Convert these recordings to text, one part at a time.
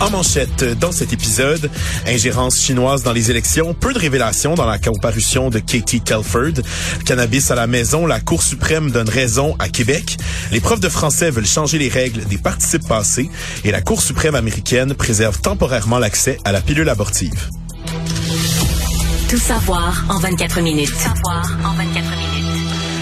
En manchette, dans cet épisode, ingérence chinoise dans les élections, peu de révélations dans la comparution de Katie Telford. Cannabis à la maison, la Cour suprême donne raison à Québec. Les profs de français veulent changer les règles des participes passés et la Cour suprême américaine préserve temporairement l'accès à la pilule abortive. Tout savoir en 24 minutes. Tout savoir en 24 minutes.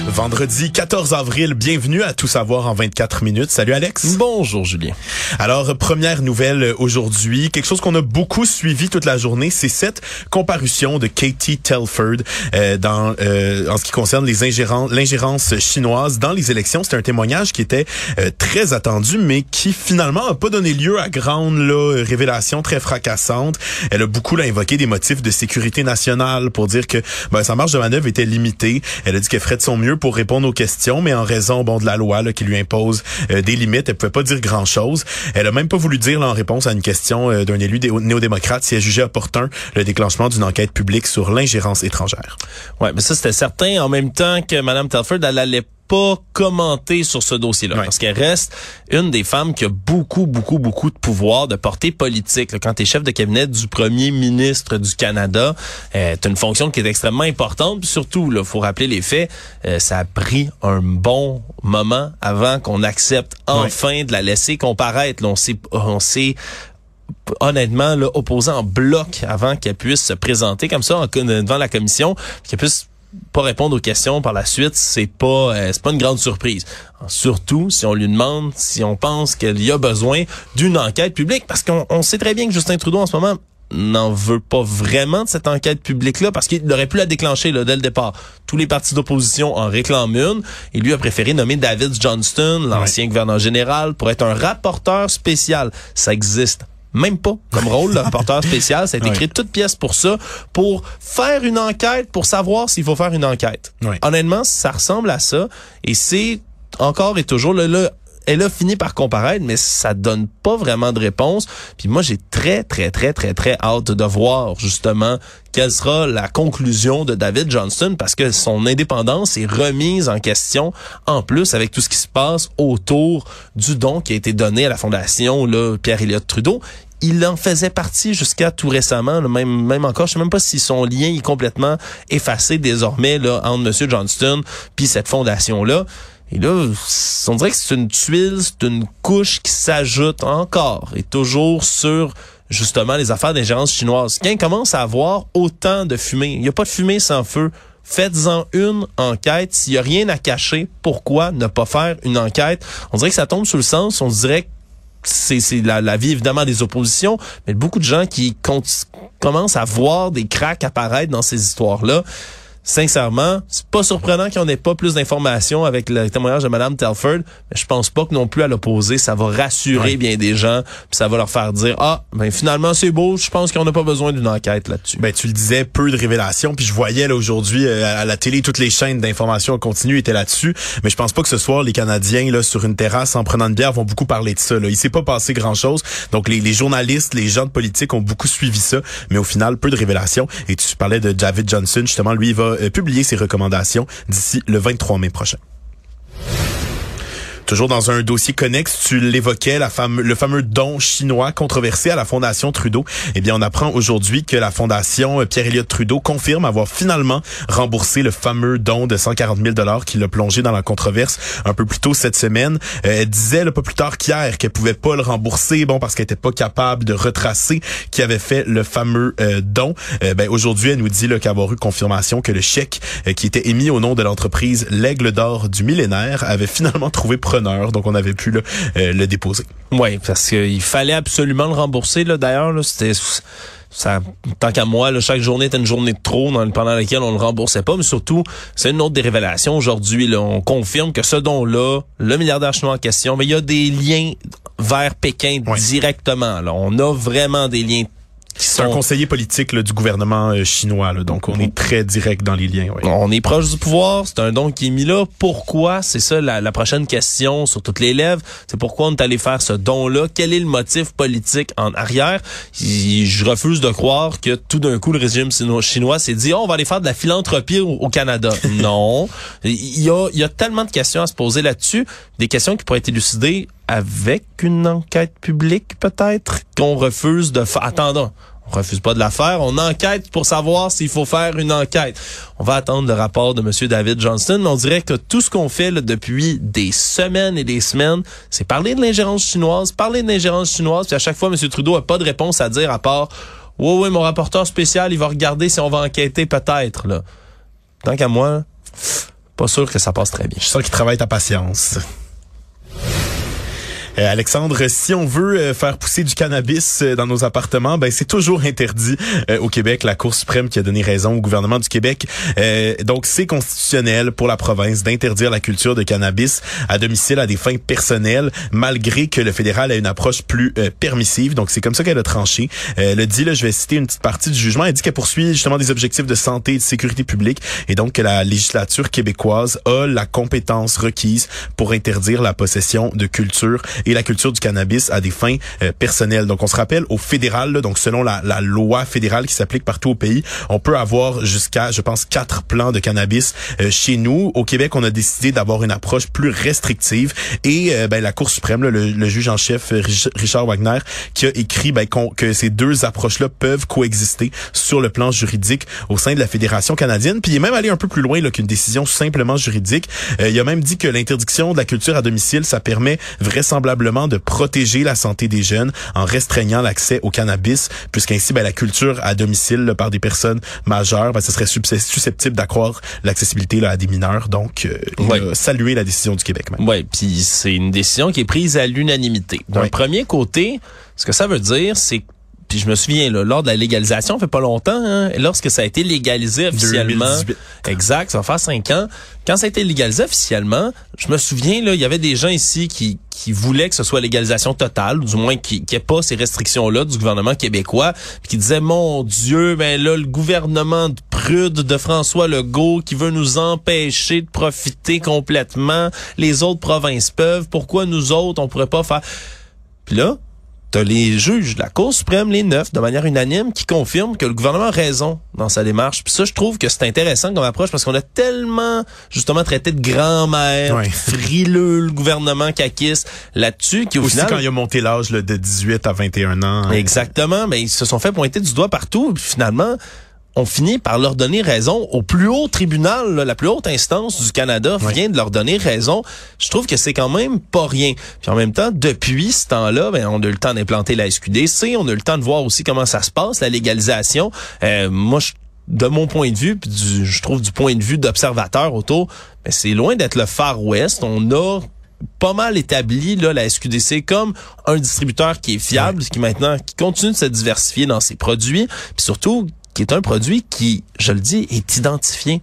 Vendredi 14 avril, bienvenue à Tout savoir en 24 minutes. Salut Alex. Bonjour Julien. Alors, première nouvelle aujourd'hui, quelque chose qu'on a beaucoup suivi toute la journée, c'est cette comparution de Katie Telford euh, dans euh, en ce qui concerne les l'ingérence chinoise dans les élections. C'est un témoignage qui était euh, très attendu, mais qui finalement a pas donné lieu à grande là, révélation très fracassante. Elle a beaucoup là, invoqué des motifs de sécurité nationale pour dire que ben, sa marge de manœuvre était limitée. Elle a dit qu'elle ferait de son mieux pour répondre aux questions, mais en raison bon de la loi là, qui lui impose euh, des limites, elle pouvait pas dire grand chose. Elle a même pas voulu dire en réponse à une question euh, d'un élu néo-démocrate si elle jugeait opportun le déclenchement d'une enquête publique sur l'ingérence étrangère. Ouais, mais ça c'était certain. En même temps que Mme Telford, elle allait pas commenter sur ce dossier-là. Parce qu'elle reste une des femmes qui a beaucoup beaucoup beaucoup de pouvoir de portée politique. Là, quand tu es chef de cabinet du premier ministre du Canada euh, tu une fonction qui est extrêmement importante. Puis surtout là faut rappeler les faits euh, ça a pris un bon moment avant qu'on accepte enfin de la laisser comparaître. Là, on s'est on s'est honnêtement là, opposé en bloc avant qu'elle puisse se présenter comme ça en, devant la commission qu'elle puisse pas répondre aux questions par la suite, c'est pas euh, c'est pas une grande surprise. Surtout si on lui demande si on pense qu'il y a besoin d'une enquête publique parce qu'on on sait très bien que Justin Trudeau en ce moment n'en veut pas vraiment de cette enquête publique-là parce qu'il aurait pu la déclencher là, dès le départ. Tous les partis d'opposition en réclament une et lui a préféré nommer David Johnston, l'ancien gouverneur général, pour être un rapporteur spécial. Ça existe même pas comme rôle, le rapporteur spécial. Ça a été écrit toute pièce pour ça, pour faire une enquête, pour savoir s'il faut faire une enquête. Honnêtement, ça ressemble à ça. Et c'est encore et toujours le, le elle a fini par comparaître, mais ça donne pas vraiment de réponse. Puis moi, j'ai très, très, très, très, très hâte de voir justement quelle sera la conclusion de David Johnston parce que son indépendance est remise en question en plus avec tout ce qui se passe autour du don qui a été donné à la fondation là, Pierre Elliott Trudeau il en faisait partie jusqu'à tout récemment, même encore, je sais même pas si son lien est complètement effacé désormais là entre Monsieur Johnston puis cette fondation là. Et là, on dirait que c'est une tuile, c'est une couche qui s'ajoute encore et toujours sur justement les affaires d'ingérence chinoise. Quand commence à avoir autant de fumée, il n'y a pas de fumée sans feu. Faites-en une enquête. S'il n'y a rien à cacher, pourquoi ne pas faire une enquête? On dirait que ça tombe sous le sens, on dirait c'est la, la, vie évidemment des oppositions, mais beaucoup de gens qui commencent à voir des cracks apparaître dans ces histoires-là sincèrement, c'est pas surprenant qu'on ait pas plus d'informations avec le témoignage de Mme Telford, mais je pense pas que non plus à l'opposé, ça va rassurer bien des gens, puis ça va leur faire dire ah ben finalement c'est beau, je pense qu'on n'a pas besoin d'une enquête là-dessus. Ben tu le disais, peu de révélations, puis je voyais là aujourd'hui euh, à la télé toutes les chaînes d'information en continu étaient là-dessus, mais je pense pas que ce soir les Canadiens là sur une terrasse en prenant une bière vont beaucoup parler de ça. Là. Il s'est pas passé grand-chose, donc les, les journalistes, les gens de politique ont beaucoup suivi ça, mais au final peu de révélations. Et tu parlais de David Johnson, justement, lui il va publier ses recommandations d'ici le 23 mai prochain. Toujours dans un dossier connexe, tu l'évoquais, la fame, le fameux don chinois controversé à la Fondation Trudeau. Eh bien, on apprend aujourd'hui que la Fondation euh, Pierre-Éliott Trudeau confirme avoir finalement remboursé le fameux don de 140 000 dollars qui l'a plongé dans la controverse un peu plus tôt cette semaine. Euh, elle disait, le pas plus tard qu'hier, qu'elle pouvait pas le rembourser, bon, parce qu'elle était pas capable de retracer qui avait fait le fameux euh, don. ben, aujourd'hui, elle nous dit qu'avoir eu confirmation que le chèque qui était émis au nom de l'entreprise L'Aigle d'Or du millénaire avait finalement trouvé donc on avait pu euh, le déposer. Oui, parce qu'il fallait absolument le rembourser. D'ailleurs, c'était ça, tant qu'à moi, là, chaque journée était une journée de trop pendant laquelle on ne le remboursait pas, mais surtout, c'est une autre des révélations aujourd'hui. On confirme que ce don-là, le milliardaire chinois en question, mais il y a des liens vers Pékin directement. Là. On a vraiment des liens C'est un conseiller politique là, du gouvernement euh, chinois, là, donc on est très direct dans les liens. Oui. On est proche du pouvoir, c'est un don qui est mis là. Pourquoi? C'est ça la, la, prochaine question sur toutes les lèvres. C'est pourquoi on est allé faire ce don-là? Quel est le motif politique en arrière? Je refuse de croire que tout d'un coup, le régime chinois s'est dit, oh, on va aller faire de la philanthropie au, au Canada. non. Il y, a, il y a tellement de questions à se poser là-dessus. Des questions qui pourraient être élucidées avec une enquête publique, peut-être, qu'on refuse de faire. Attendons. On refuse pas de la faire. On enquête pour savoir s'il faut faire une enquête. On va attendre le rapport de M. David Johnston. Mais on dirait que tout ce qu'on fait là, depuis des semaines et des semaines, c'est parler de l'ingérence chinoise, parler de l'ingérence chinoise. Puis à chaque fois, M. Trudeau a pas de réponse à dire à part Oui, oui, mon rapporteur spécial, il va regarder si on va enquêter peut-être. Là. Tant qu'à moi, pas sûr que ça passe très bien. Je sens qu'il travaille ta patience. Euh, Alexandre, si on veut euh, faire pousser du cannabis euh, dans nos appartements, ben c'est toujours interdit au Québec. La Cour suprême qui a donné raison au gouvernement du Québec. donc c'est constitutionnel pour la province d'interdire la culture de cannabis à domicile à des fins personnelles, malgré que le fédéral a une approche plus permissive. Donc c'est comme ça qu'elle a tranché. le dit, là, je vais citer une petite partie du jugement. Elle dit qu'elle poursuit justement des objectifs de santé et de sécurité publique et donc que la législature québécoise a la compétence requise pour interdire la possession de culture et la culture du cannabis à des fins euh, personnelles. Donc on se rappelle au fédéral, donc selon la, la loi fédérale qui s'applique partout au pays, on peut avoir jusqu'à, je pense, quatre plants de cannabis euh, chez nous. Au Québec, on a décidé d'avoir une approche plus restrictive et euh, ben, la Cour suprême, le, le, juge en chef Richard Wagner, qui a écrit ben, que ces deux approches-là peuvent coexister sur le plan juridique au sein de la Fédération canadienne. Puis il est même allé un peu plus loin qu'une décision simplement juridique. il a même dit que l'interdiction de la culture à domicile, ça permet vraisemblablement de protéger la santé des jeunes en restreignant l'accès au cannabis, puisqu'ainsi ben, la culture à domicile par des personnes majeures, ben, ce serait susceptible d'accroître l'accessibilité à des mineurs. Donc, euh, il a salué la décision du Québec. Oui, puis c'est une décision qui est prise à l'unanimité. D'un premier côté, ce que ça veut dire, c'est puis je me souviens, là, lors de la légalisation, ça fait pas longtemps, hein, lorsque ça a été légalisé officiellement. 2018. Exact, ça va faire cinq ans. Quand ça a été légalisé officiellement, je me souviens, là, il y avait des gens ici qui, qui voulaient que ce soit légalisation totale, du moins qui n'y ait pas ces restrictions-là du gouvernement québécois, puis qui disaient, mon Dieu, ben là, le gouvernement de prude de François Legault qui veut nous empêcher de profiter complètement, les autres provinces peuvent, pourquoi nous autres, on pourrait pas faire... Puis là, T'as les juges de la Cour suprême, les neuf, de manière unanime, qui confirment que le gouvernement a raison dans sa démarche. Puis ça, je trouve que c'est intéressant comme approche parce qu'on a tellement, justement, traité de grand-mère, frileux, le gouvernement caquiste là-dessus, qui au Aussi final... quand il a monté l'âge de 18 à 21 ans. Exactement, mais ils se sont fait pointer du doigt partout. Puis finalement, on finit par leur donner raison au plus haut tribunal, la plus haute instance du Canada vient de leur donner raison. Je trouve que c'est quand même pas rien. Puis en même temps, depuis ce temps-là, ben, on a eu le temps d'implanter la SQDC, on a eu le temps de voir aussi comment ça se passe, la légalisation. Euh, moi, je de mon point de vue, puis je trouve du point de vue d'observateur autour, ben c'est loin d'être le Far West. On a pas mal établi là, la SQDC comme un distributeur qui est fiable, qui maintenant qui continue de se diversifier dans ses produits, puis surtout qui est un produit qui, je le dis, est identifié.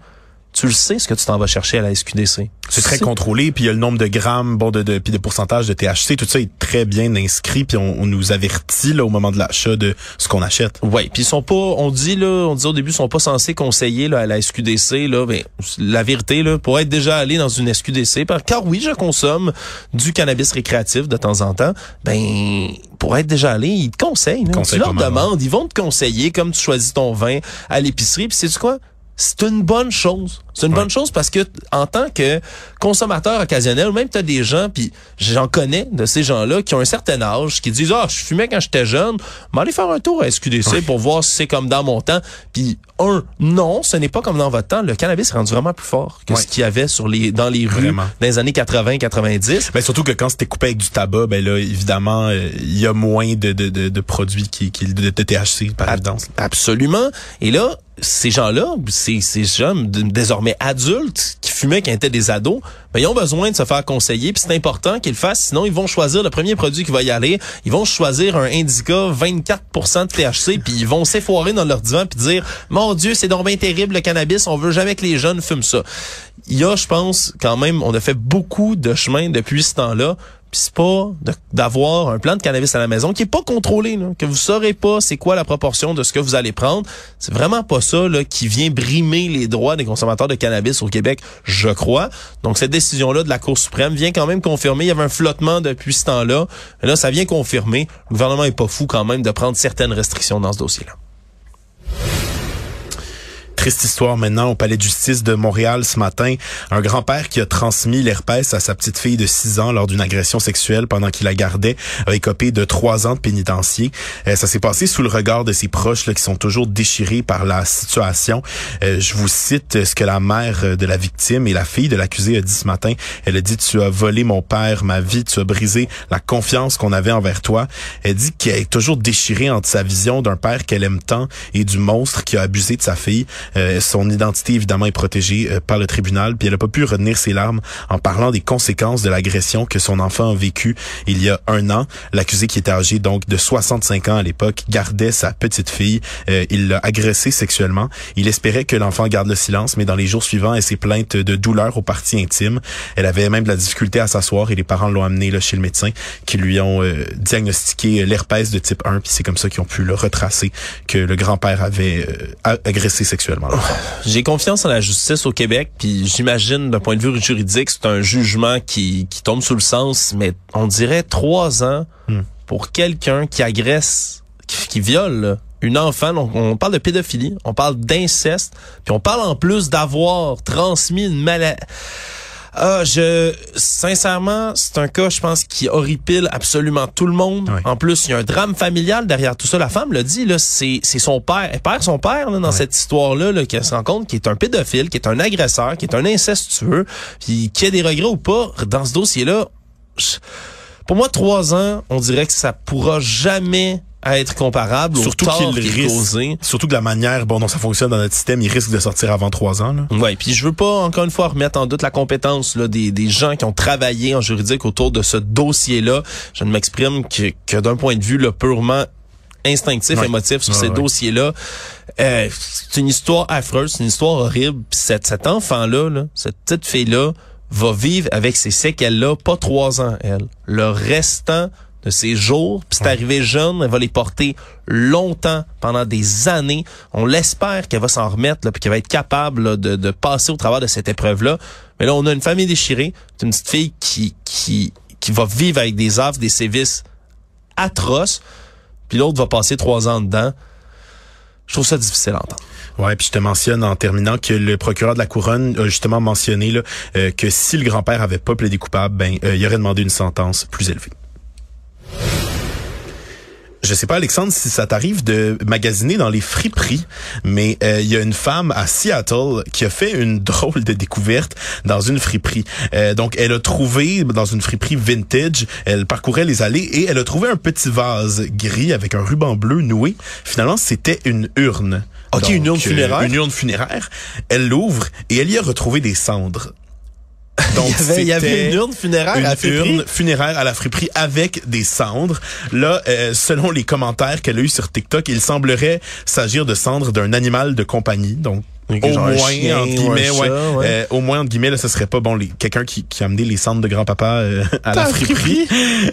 Tu le sais ce que tu t'en vas chercher à la SQDC. C'est très contrôlé, puis il y a le nombre de grammes, bon, de, de puis de pourcentage de THC, tout ça est très bien inscrit, puis on, nous avertit là au moment de l'achat de ce qu'on achète. Oui, puis ils sont pas, on dit là, on dit au début, ils sont pas censés conseiller là à la SQDC là, ben la vérité là, pour être déjà allé dans une SQDC, car oui, je consomme du cannabis récréatif de temps en temps, ben pour être déjà allé, ils te conseillent. Là. tu leur demandes, ils vont te conseiller comme tu choisis ton vin à l'épicerie, puis c'est quoi? C'est une bonne chose. C'est une bonne chose parce que en tant que consommateur occasionnel, même tu as des gens, puis j'en connais de ces gens-là qui ont un certain âge, qui disent ah je fumais quand j'étais jeune, mais allez faire un tour à SQDC pour voir si c'est comme dans mon temps. Puis un, non, ce n'est pas comme dans votre temps. Le cannabis est rendu vraiment plus fort que ce qu'il y avait sur les dans les rues dans les années 80-90. Ben surtout que quand c'était coupé avec du tabac, ben là évidemment euh, il y a moins de, de, de, produits qui, qui de, THC par évidence. Absolument. Et là ces gens-là, ces, ces jeunes désormais adultes qui fumaient quand étaient des ados, ben, ils ont besoin de se faire conseiller, puis c'est important qu'ils le fassent, sinon ils vont choisir le premier produit qui va y aller, ils vont choisir un Indica 24% de THC, puis ils vont s'effoirer dans leur divan puis dire "Mon dieu, c'est donc terrible le cannabis, on veut jamais que les jeunes fument ça." Il y a, je pense, quand même, on a fait beaucoup de chemin depuis ce temps-là c'est pas d'avoir un plan de cannabis à la maison qui est pas contrôlé, que vous saurez pas c'est quoi la proportion de ce que vous allez prendre. C'est vraiment pas ça là, qui vient brimer les droits des consommateurs de cannabis au Québec, je crois. Donc cette décision-là de la Cour suprême vient quand même confirmer. Il y avait un flottement depuis ce temps-là. Là, ça vient confirmer. Le gouvernement est pas fou quand même de prendre certaines restrictions dans ce dossier-là. Triste histoire maintenant au palais de justice de Montréal ce matin. Un grand-père qui a transmis l'herpès à sa petite fille de 6 ans lors d'une agression sexuelle pendant qu'il la gardait a écopé de 3 ans de pénitencier. Euh, ça s'est passé sous le regard de ses proches là, qui sont toujours déchirés par la situation. Euh, je vous cite ce que la mère de la victime et la fille de l'accusé a dit ce matin. Elle a dit tu as volé mon père, ma vie, tu as brisé la confiance qu'on avait envers toi. Elle dit qu'elle est toujours déchirée entre sa vision d'un père qu'elle aime tant et du monstre qui a abusé de sa fille. Euh, son identité évidemment est protégée euh, par le tribunal, puis elle a pas pu retenir ses larmes en parlant des conséquences de l'agression que son enfant a vécu il y a un an. L'accusé qui était âgé donc de 65 ans à l'époque gardait sa petite fille. Euh, il l'a agressée sexuellement. Il espérait que l'enfant garde le silence, mais dans les jours suivants, elle s'est plainte de douleurs aux parties intimes. Elle avait même de la difficulté à s'asseoir et les parents l'ont amenée chez le médecin qui lui ont euh, diagnostiqué l'herpès de type 1, puis c'est comme ça qu'ils ont pu le retracer que le grand-père avait euh, agressé sexuellement. J'ai confiance en la justice au Québec, puis j'imagine d'un point de vue juridique, c'est un jugement qui, qui tombe sous le sens, mais on dirait trois ans Hmm. pour quelqu'un qui agresse, qui, qui viole une enfant. Donc on parle de pédophilie, on parle d'inceste, puis on parle en plus d'avoir transmis une maladie. Ah, je sincèrement, c'est un cas, je pense, qui horripile absolument tout le monde. Oui. En plus, il y a un drame familial derrière tout ça. La femme l'a dit, là, c'est c'est son père. Elle perd son père là, dans cette histoire-là, là, qu'elle se rend compte, qui est un pédophile, qui est un agresseur, qui est un incestueux, puis qui a des regrets ou pas dans ce dossier-là. Pour moi, trois ans, on dirait que ça pourra jamais être comparable Surtout au qu'il risque, causé. surtout que la manière bon dont ça fonctionne dans notre système, il risque de sortir avant trois ans. Là. Ouais, puis je veux pas encore une fois remettre en doute la compétence là, des, des gens qui ont travaillé en juridique autour de ce dossier-là. Je ne m'exprime que, que d'un point de vue là, purement instinctif, Ouais. émotif sur Ouais, ces ouais. dossiers-là. Euh, c'est une histoire affreuse, c'est une histoire horrible. Puis cet, cet enfant-là, là, cette petite fille-là, va vivre avec ces séquelles-là, pas trois ans, elle. Le restant de ses jours, puis c'est arrivé jeune, elle va les porter longtemps, pendant des années. On l'espère qu'elle va s'en remettre, là, puis qu'elle va être capable là, de, de passer au travers de cette épreuve-là. Mais là, on a une famille déchirée, c'est une petite fille qui, qui, qui va vivre avec des affres, des sévices atroces, puis l'autre va passer trois ans dedans. Je trouve ça difficile à entendre. Ouais, puis je te mentionne en terminant que le procureur de la couronne a justement mentionné là, euh, que si le grand-père avait pas plaidé coupable, ben euh, il aurait demandé une sentence plus élevée. Je sais pas, Alexandre, si ça t'arrive de magasiner dans les friperies, mais euh, il y a une femme à Seattle qui a fait une drôle de découverte dans une friperie. Euh, donc, elle a trouvé dans une friperie vintage, elle parcourait les allées et elle a trouvé un petit vase gris avec un ruban bleu noué. Finalement, c'était une urne. Ok, une urne funéraire? une urne funéraire. Elle l'ouvre et elle y a retrouvé des cendres. Donc, il, y avait, il y avait c'était une urne funéraire une à friperie. urne funéraire à la friperie avec des cendres. Là, euh, selon les commentaires qu'elle a eu sur TikTok, il semblerait s'agir de cendres d'un animal de compagnie. Donc, Au moins, chien entre guillemets, chat, ouais, euh, au moins, entre guillemets, là, ce serait pas bon, les, quelqu'un qui, qui a amené les cendres de grand-papa euh, à la friperie.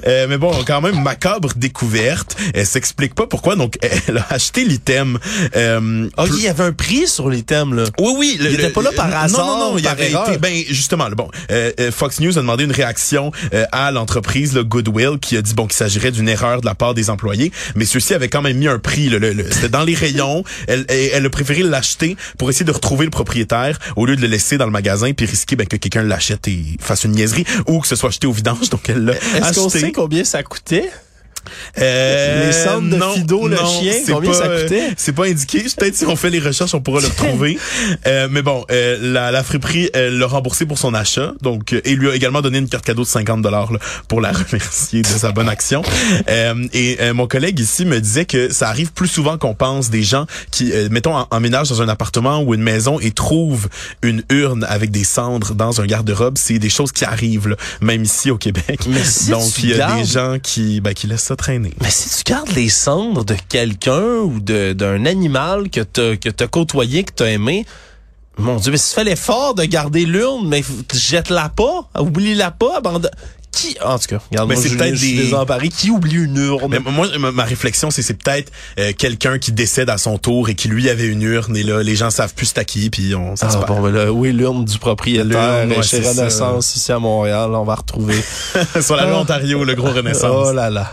Euh, mais bon, quand même, macabre découverte. Elle s'explique pas pourquoi, donc elle a acheté l'item. Euh, Ok, il y avait un prix sur thèmes, là. oui, oui. Il était pas là par hasard, Non, non, non. Il avait erreur. été, ben, justement, là, bon, euh, euh, Fox News a demandé une réaction euh, à l'entreprise, le Goodwill, qui a dit, bon, qu'il s'agirait d'une erreur de la part des employés. Mais ceux-ci avaient quand même mis un prix, là, le- le- c'était dans les rayons. Elle, elle, elle a préféré l'acheter pour essayer de retrouver le propriétaire au lieu de le laisser dans le magasin puis risquer ben, que quelqu'un l'achète et fasse une niaiserie ou que ce soit acheté au vidange. Donc, elle l'a Est-ce qu'on sait combien ça coûtait? Euh, Les cendres de non, Fido, le non, chien, combien pas, ça euh, coûtait? c'est pas indiqué. Peut-être si on fait les recherches, on pourra le retrouver. Euh, mais bon, euh, la, la friperie euh, l'a remboursé pour son achat, donc euh, et lui a également donné une carte cadeau de 50 dollars pour la remercier de sa bonne action. Euh, et euh, mon collègue ici me disait que ça arrive plus souvent qu'on pense des gens qui, euh, mettons, en- emménagent dans un appartement ou une maison et trouvent une urne avec des cendres dans un garde-robe. C'est des choses qui arrivent, là, même ici au Québec. Mais si donc il y a des gens qui, ben, qui laissent ça traîner. Mais si tu gardes les cendres de quelqu'un ou d'un animal que t'as que t'as côtoyé, que t'as aimé, mon Dieu, mais si tu fais l'effort de garder l'urne, mais jette-la pas, oublie-la pas, abandonne. qui, en tout cas, regarde, Mais c'est peut-être des- désemparé. Qui oublie une urne? Mais moi, ma, réflexion, c'est c'est peut-être euh, quelqu'un qui décède à son tour et qui lui avait une urne et là, les gens savent plus c'est à qui, puis on ça Ah, bon, ben là, oui, l'urne du propriétaire? L'urne, ouais, chez ça. Renaissance, ici à Montréal, on va retrouver. Sur la rue Ah. Ontario, le gros renaissance. Oh là là.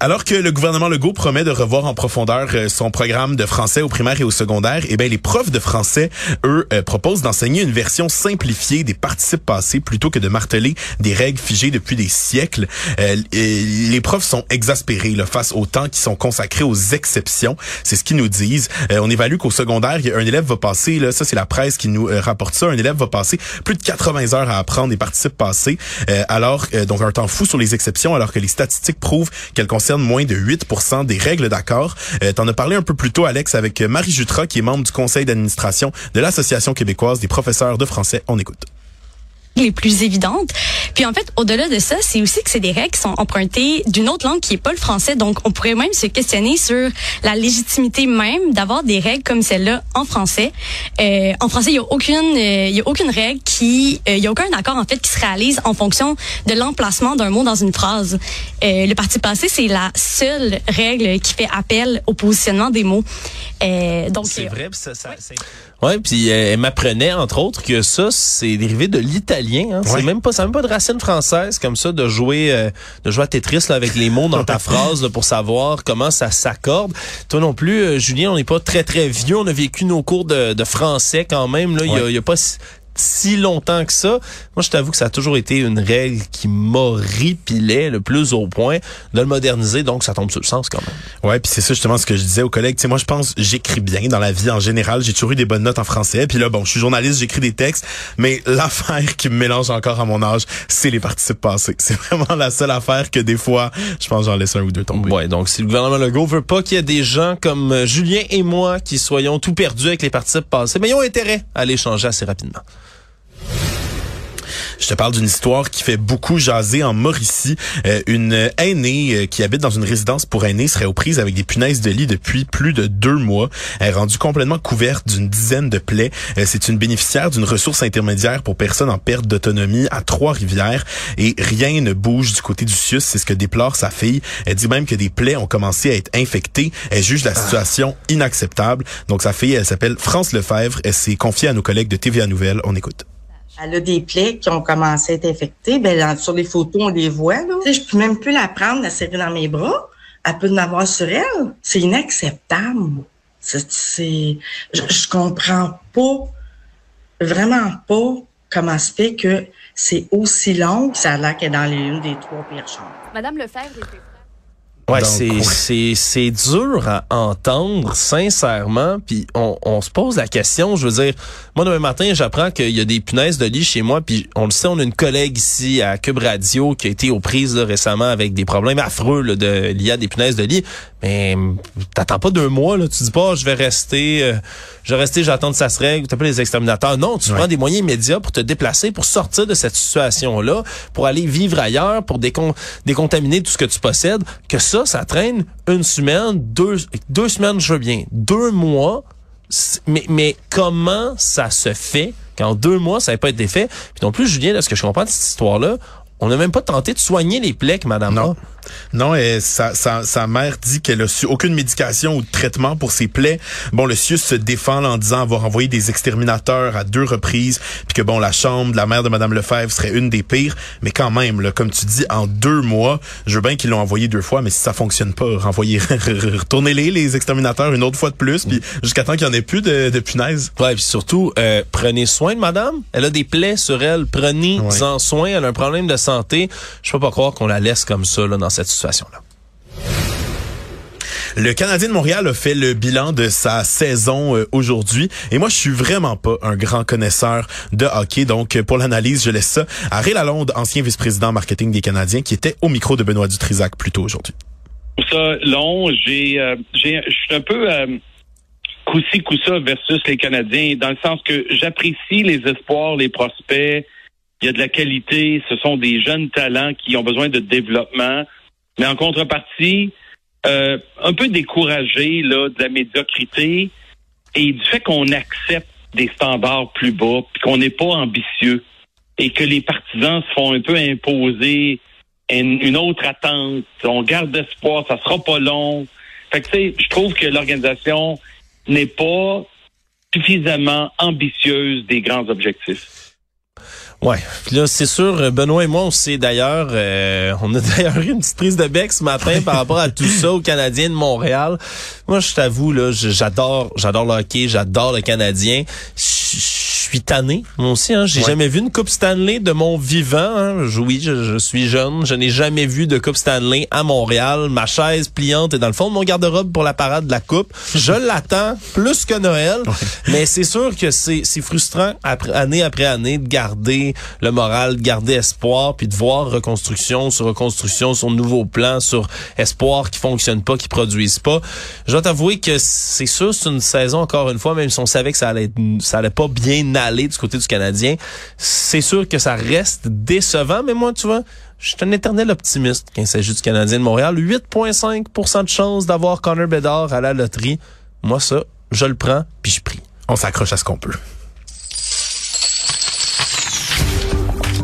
Alors que le gouvernement Legault promet de revoir en profondeur euh, son programme de français au primaire et au secondaire, eh bien les profs de français, eux, euh, proposent d'enseigner une version simplifiée des participes passés plutôt que de marteler des règles figées depuis des siècles. Euh, les profs sont exaspérés là, face au temps qui sont consacrés aux exceptions. C'est ce qu'ils nous disent. On évalue qu'au secondaire, un élève va passer, là, ça c'est la presse qui nous rapporte ça, un élève va passer plus de 80 heures à apprendre des participes passés, alors donc un temps fou sur les exceptions, alors que les statistiques prouvent qu'elles moins de 8 des règles d'accord. Euh, T'en as parlé un peu plus tôt, Alex, avec Marie Jutras, qui est membre du conseil d'administration de l'Association québécoise des professeurs de français. On écoute. Les plus évidentes. Puis en fait, au-delà de ça, c'est aussi que c'est des règles qui sont empruntées d'une autre langue qui est pas le français. Donc, on pourrait même se questionner sur la légitimité même d'avoir des règles comme celle-là en français. Euh, en français, il y a aucune, euh, il y a aucune règle qui, euh, il y a aucun accord en fait qui se réalise en fonction de l'emplacement d'un mot dans une phrase. Euh, le parti passé, c'est la seule règle qui fait appel au positionnement des mots. Euh, donc, C'est euh, vrai, ça, ça, c'est- Ouais, puis euh, elle m'apprenait entre autres que ça c'est dérivé de l'italien. Hein. C'est même pas, ça même pas de racine française comme ça de jouer, euh, de jouer à Tetris là, avec les mots dans ta phrase là, pour savoir comment ça s'accorde. Toi non plus, euh, Julien, on n'est pas très très vieux. On a vécu nos cours de, de français quand même. Là, il y a- Ouais. il y, a pas si, longtemps que ça. Moi, je t'avoue que ça a toujours été une règle qui m'horripilait le plus au point de le moderniser. Donc, ça tombe sur le sens quand même. Ouais, puis c'est ça justement ce que je disais aux collègues. Tu sais, moi, je pense j'écris bien dans la vie en général. J'ai toujours eu des bonnes notes en français. Puis là, bon, je suis journaliste, j'écris des textes. Mais l'affaire qui me mélange encore à mon âge, c'est les participes passés. C'est vraiment la seule affaire que des fois, je pense j'en laisse un ou deux tomber. Ouais, donc si le gouvernement Legault veut pas qu'il y ait des gens comme euh, Julien et moi qui soyons tout perdus avec les participes passés, mais ils ont intérêt à les changer assez rapidement. Je te parle d'une histoire qui fait beaucoup jaser en Mauricie. Euh, une aînée euh, qui habite dans une résidence pour aînés serait aux prises avec des punaises de lit depuis plus de deux mois. Elle est rendue complètement couverte d'une dizaine de plaies. Euh, C'est une bénéficiaire d'une ressource intermédiaire pour personnes en perte d'autonomie à Trois-Rivières et rien ne bouge du côté du CIUS. C'est ce que déplore sa fille. Elle dit même que des plaies ont commencé à être infectées. Elle juge la situation inacceptable. Donc sa fille, elle s'appelle France Lefebvre. Elle s'est confiée à nos collègues de TVA Nouvelles. On écoute. Elle a des plaies qui ont commencé à être infectées. Ben, sur les photos, on les voit. Là. Tu sais, je peux même plus la prendre, la serrer dans mes bras. Elle peut en avoir sur elle. C'est inacceptable. C'est, je, je comprends pas, vraiment pas comment se fait que c'est aussi long que ça a l'air qu'elle est dans les, des trois pires chambres. Madame Lefebvre était Ouais, c'est c'est c'est dur à entendre sincèrement, puis on, on se pose la question, je veux dire, moi demain matin, j'apprends qu'il y a des punaises de lit chez moi, puis on le sait, on a une collègue ici à Cube Radio qui a été aux prises là, récemment avec des problèmes affreux là, de liés à des punaises de lit, mais t'attends pas deux mois là, tu dis pas je vais rester euh, je vais rester, j'attends que ça se règle, t'appelles les exterminateurs. Non, tu Ouais. prends des moyens immédiats pour te déplacer, pour sortir de cette situation-là, pour aller vivre ailleurs, pour décon- décontaminer tout ce que tu possèdes. Que ça, ça traîne une semaine, deux, deux semaines, je veux bien, deux mois. Mais, mais comment ça se fait? Qu'en deux mois, ça n'ait pas été fait? Puis non plus, Julien, de ce que je comprends de cette histoire-là, on n'a même pas tenté de soigner les plaies que madame Non. a. Non, et sa, sa, sa mère dit qu'elle a su aucune médication ou traitement pour ses plaies. Bon, le CIUS se défend en disant avoir envoyé des exterminateurs à deux reprises, puis que bon, la chambre de la mère de Madame Lefebvre serait une des pires. Mais quand même, là, comme tu dis, en deux mois, je veux bien qu'ils l'ont envoyé deux fois, mais si ça fonctionne pas, renvoyez, retournez-les les exterminateurs une autre fois de plus, puis jusqu'à temps qu'il y en ait plus de, de punaises. Ouais, puis surtout, euh, prenez soin de madame. Elle a des plaies sur elle. Prenez-en Ouais. soin. Elle a un problème de santé. Je peux pas croire qu'on la laisse comme ça dans cette situation-là. Le Canadien de Montréal a fait le bilan de sa saison euh, aujourd'hui. Et moi, je suis vraiment pas un grand connaisseur de hockey. Donc, pour l'analyse, je laisse ça à Ray Lalonde, ancien vice-président marketing des Canadiens, qui était au micro de Benoît Dutrisac plus tôt aujourd'hui. ça long. J'ai, euh, j'ai, je suis un peu euh, coup-ci, coup-ça versus les Canadiens, dans le sens que j'apprécie les espoirs, les prospects. Il y a de la qualité. Ce sont des jeunes talents qui ont besoin de développement. Mais en contrepartie, euh, un peu découragé là, de la médiocrité et du fait qu'on accepte des standards plus bas puis qu'on n'est pas ambitieux. et que les partisans se font un peu imposer une, autre attente. On garde espoir, ça sera pas long. Fait que, je trouve que l'organisation n'est pas suffisamment ambitieuse des grands objectifs. Ouais, puis là c'est sûr, Benoît et moi on sait d'ailleurs, euh, on a d'ailleurs eu une petite prise de bec ce matin par rapport à tout ça aux Canadiens de Montréal. Moi je t'avoue là, j'adore, j'adore le hockey, j'adore le Canadien. Je suis tanné, moi aussi. Hein. J'ai jamais vu une Coupe Stanley de mon vivant. Hein. Oui, je, je, suis jeune. Je n'ai jamais vu de Coupe Stanley à Montréal. Ma chaise pliante est dans le fond de mon garde-robe pour la parade de la Coupe. Je l'attends plus que Noël. Mais c'est sûr que c'est frustrant après, année après année de garder le moral, de garder espoir, puis de voir reconstruction sur reconstruction, sur nouveau plan, sur espoir qui fonctionne pas, qui produisent pas. Je dois t'avouer que c'est sûr, c'est une saison encore une fois, même si on savait que ça allait, ça allait pas bien aller du côté du Canadien. C'est sûr que ça reste décevant, mais moi, tu vois, je suis un éternel optimiste quand il s'agit du Canadien de Montréal. 8,5% de chance d'avoir Connor Bedard à la loterie. Moi, ça, je le prends, puis je prie. On s'accroche à ce qu'on peut.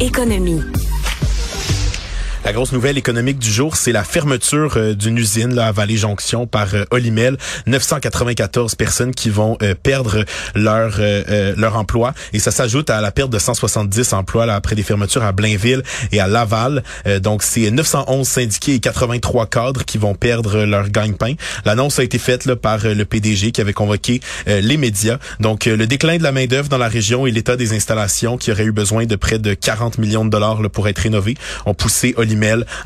Économie. La grosse nouvelle économique du jour, c'est la fermeture euh, d'une usine là, à Vallée-Jonction par euh, Olimel. 994 personnes qui vont euh, perdre leur leur emploi et ça s'ajoute à la perte de 170 emplois là, après des fermetures à Blainville et à Laval. donc c'est 911 syndiqués et 83 cadres qui vont perdre leur gagne-pain. L'annonce a été faite là, par le PDG qui avait convoqué les médias. Donc le déclin de la main-d'œuvre dans la région et l'état des installations qui auraient eu besoin de près de 40 millions de dollars là, pour être rénovés ont poussé Olimel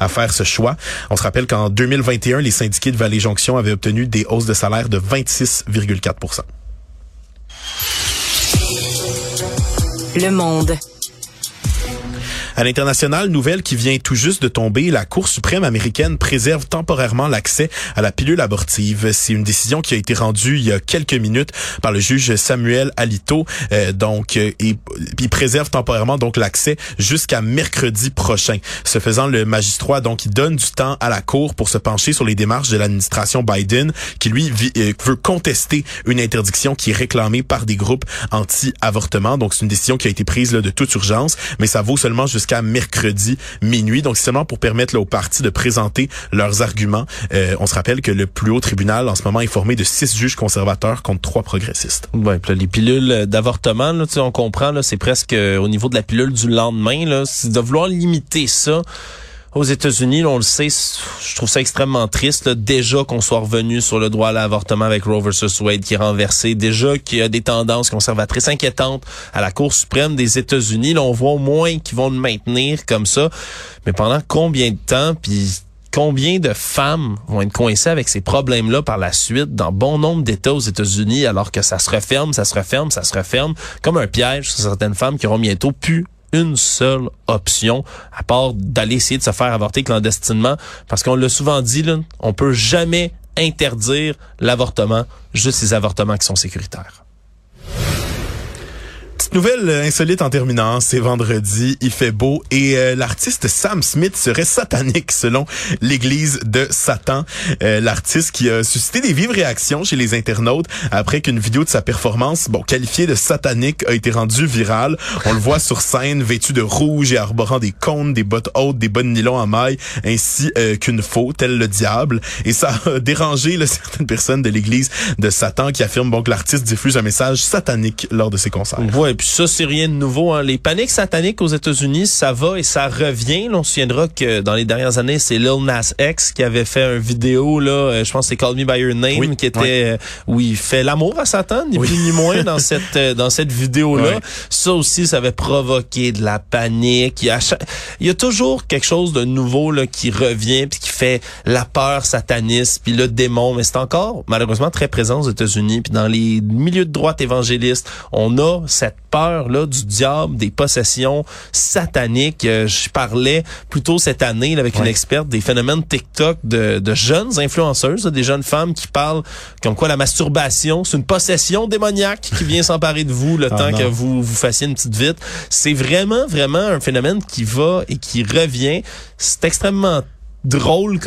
à faire ce choix. On se rappelle qu'en 2021, les syndiqués de Vallée-Jonction avaient obtenu des hausses de salaire de 26,4% Le monde. À l'international, nouvelle qui vient tout juste de tomber, la Cour suprême américaine préserve temporairement l'accès à la pilule abortive. C'est une décision qui a été rendue il y a quelques minutes par le juge Samuel Alito. Euh, donc, euh, et, il préserve temporairement donc l'accès jusqu'à mercredi prochain. Ce faisant, le magistrat donc il donne du temps à la Cour pour se pencher sur les démarches de l'administration Biden, qui lui euh, veut contester une interdiction qui est réclamée par des groupes anti-avortement. Donc, c'est une décision qui a été prise là, de toute urgence, mais ça vaut seulement jusqu'à jusqu'à mercredi minuit. Donc, c'est seulement pour permettre aux partis de présenter leurs arguments. Euh, on se rappelle que le plus haut tribunal, en ce moment, est formé de six juges conservateurs contre trois progressistes. Ouais, les pilules d'avortement, là, on comprend, c'est presque euh, au niveau de la pilule du lendemain. Là, de vouloir limiter ça aux États-Unis, on le sait, je trouve ça extrêmement triste. déjà qu'on soit revenu sur le droit à l'avortement avec Roe versus Wade qui est renversé, déjà qu'il y a des tendances conservatrices inquiétantes à la Cour suprême des États-Unis. Là, on voit au moins qu'ils vont le maintenir comme ça. Mais pendant combien de temps, puis combien de femmes vont être coincées avec ces problèmes-là par la suite dans bon nombre d'États aux États-Unis, alors que ça se referme, ça se referme, ça se referme, comme un piège sur certaines femmes qui auront bientôt pu une seule option à part d'aller essayer de se faire avorter clandestinement parce qu'on l'a souvent dit là, on peut jamais interdire l'avortement, juste les avortements qui sont sécuritaires nouvelle euh, insolite en terminant, c'est vendredi, il fait beau et euh, l'artiste Sam Smith serait satanique selon l'église de Satan. Euh, l'artiste qui a suscité des vives réactions chez les internautes après qu'une vidéo de sa performance, bon, qualifiée de satanique, a été rendue virale. On le voit sur scène vêtu de rouge et arborant des cônes, des bottes hautes, des bonnes nylon en maille, ainsi qu'une faux, tel le diable. Et ça a dérangé là, certaines personnes de l'église de Satan qui affirment bon, que l'artiste diffuse un message satanique lors de ses concerts puis ça, c'est rien de nouveau. Hein. Les paniques sataniques aux États-Unis, ça va et ça revient. on se souviendra que dans les dernières années, c'est Lil Nas X qui avait fait une vidéo, là, euh, je pense que c'est Call Me By Your Name, qui était euh, où il fait l'amour à Satan, ni plus ni moins dans cette euh, dans cette vidéo-là. Ça aussi, ça avait provoqué de la panique. Il y a, il y a toujours quelque chose de nouveau là, qui revient puis qui fait la peur sataniste puis le démon. Mais c'est encore malheureusement très présent aux États-Unis puis dans les milieux de droite évangélistes, on a cette peur là du diable, des possessions sataniques. Euh, je parlais plutôt cette année là, avec une experte des phénomènes TikTok de, de jeunes influenceuses, des jeunes femmes qui parlent comme quoi la masturbation, c'est une possession démoniaque qui vient s'emparer de vous le ah temps que vous vous fassiez une petite vite. C'est vraiment, vraiment un phénomène qui va et qui revient. C'est extrêmement drôle comme